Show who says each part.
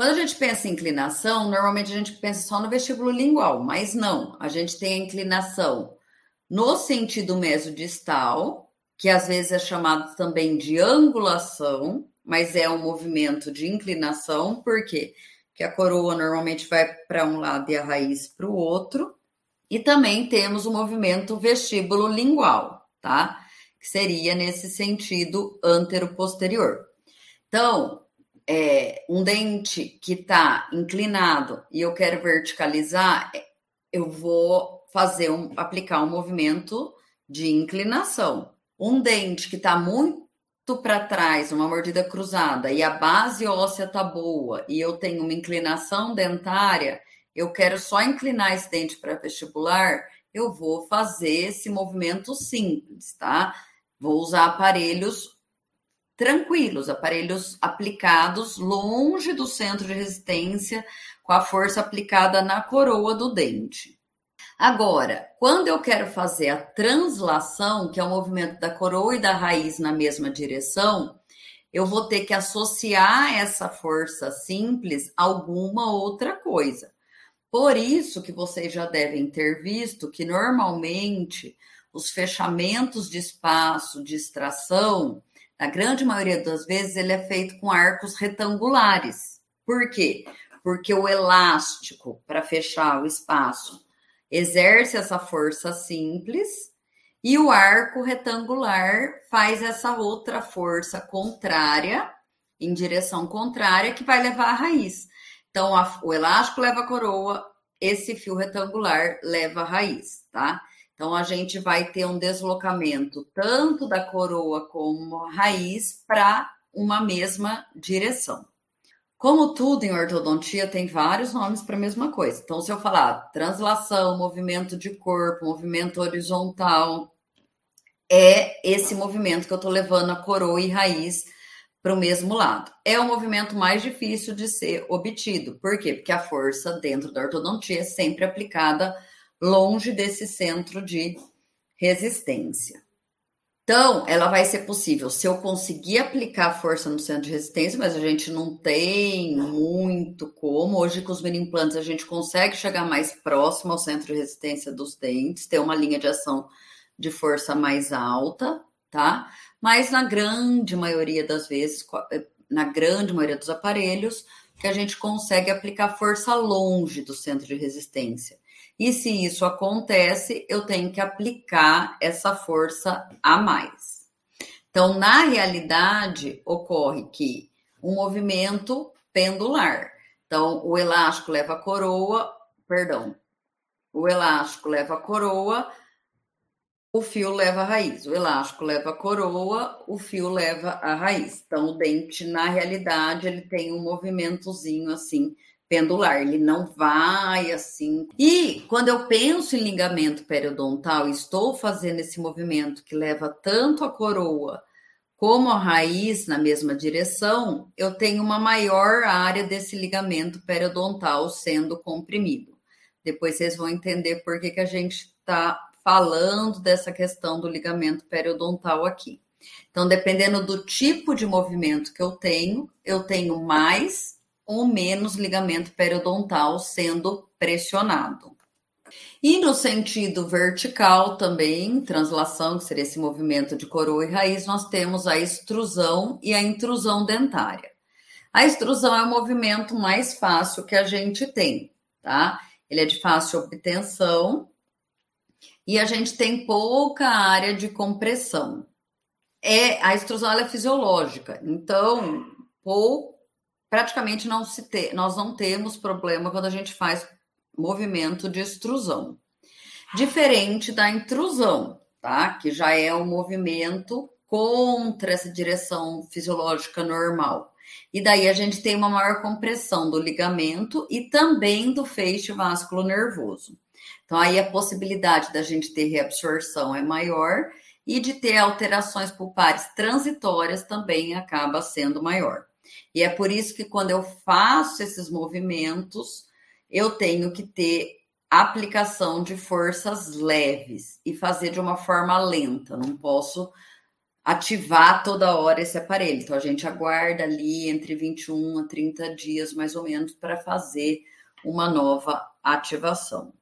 Speaker 1: Quando a gente pensa em inclinação, normalmente a gente pensa só no vestíbulo lingual, mas não. A gente tem a inclinação no sentido mesodistal, que às vezes é chamado também de angulação, mas é um movimento de inclinação, por quê? Porque a coroa normalmente vai para um lado e a raiz para o outro. E também temos o movimento vestíbulo lingual, tá? Que seria nesse sentido antero-posterior. Então, é, um dente que está inclinado e eu quero verticalizar, eu vou fazer um, aplicar um movimento de inclinação. Um dente que está muito para trás, uma mordida cruzada, e a base óssea tá boa, e eu tenho uma inclinação dentária, eu quero só inclinar esse dente para vestibular, eu vou fazer esse movimento simples, tá? Vou usar aparelhos tranquilos, aparelhos aplicados longe do centro de resistência, com a força aplicada na coroa do dente. Agora, quando eu quero fazer a translação, que é o movimento da coroa e da raiz na mesma direção, eu vou ter que associar essa força simples a alguma outra coisa. Por isso que vocês já devem ter visto que normalmente os fechamentos de espaço de extração, na grande maioria das vezes, ele é feito com arcos retangulares. Por quê? Porque o elástico para fechar o espaço exerce essa força simples e o arco retangular faz essa outra força contrária, em direção contrária, que vai levar a raiz. Então, a, o elástico leva a coroa, esse fio retangular leva a raiz, tá? Então, a gente vai ter um deslocamento tanto da coroa como raiz para uma mesma direção. Como tudo em ortodontia tem vários nomes para a mesma coisa. Então, se eu falar translação, movimento de corpo, movimento horizontal, é esse movimento que eu estou levando a coroa e raiz para o mesmo lado. É o movimento mais difícil de ser obtido. Por quê? Porque a força dentro da ortodontia é sempre aplicada longe desse centro de resistência. Então, ela vai ser possível se eu conseguir aplicar força no centro de resistência, mas a gente não tem muito como. Hoje, com os mini implantes, a gente consegue chegar mais próximo ao centro de resistência dos dentes, ter uma linha de ação de força mais alta, tá? Mas na grande maioria das vezes, eh, na grande maioria dos aparelhos, que a gente consegue aplicar força longe do centro de resistência. E se isso acontece, eu tenho que aplicar essa força a mais. Então, na realidade, ocorre que um movimento pendular. Então, o elástico leva a coroa, perdão, o elástico leva a coroa, o fio leva a raiz. O elástico leva a coroa, o fio leva a raiz. Então, o dente, na realidade, ele tem um movimentozinho assim pendular, ele não vai assim. E quando eu penso em ligamento periodontal, estou fazendo esse movimento que leva tanto a coroa como a raiz na mesma direção, eu tenho uma maior área desse ligamento periodontal sendo comprimido. Depois vocês vão entender por que, que a gente está falando dessa questão do ligamento periodontal aqui. Então, dependendo do tipo de movimento que eu tenho, eu tenho mais ou menos ligamento periodontal sendo pressionado. E no sentido vertical também, translação, que seria esse movimento de coroa e raiz, nós temos a extrusão e a intrusão dentária. A extrusão é o movimento mais fácil que a gente tem, tá? Ele é de fácil obtenção e a gente tem pouca área de compressão. É, a extrusão é fisiológica, então pouco praticamente não se te, nós não temos problema quando a gente faz movimento de extrusão. Diferente da intrusão, tá? Que já é um movimento contra essa direção fisiológica normal. E daí a gente tem uma maior compressão do ligamento e também do feixe vasculo nervoso. Então aí a possibilidade da gente ter reabsorção é maior e de ter alterações pulpares transitórias também acaba sendo maior. E é por isso que quando eu faço esses movimentos, eu tenho que ter aplicação de forças leves e fazer de uma forma lenta. Não posso ativar toda hora esse aparelho. Então a gente aguarda ali entre 21 a 30 dias mais ou menos para fazer uma nova ativação.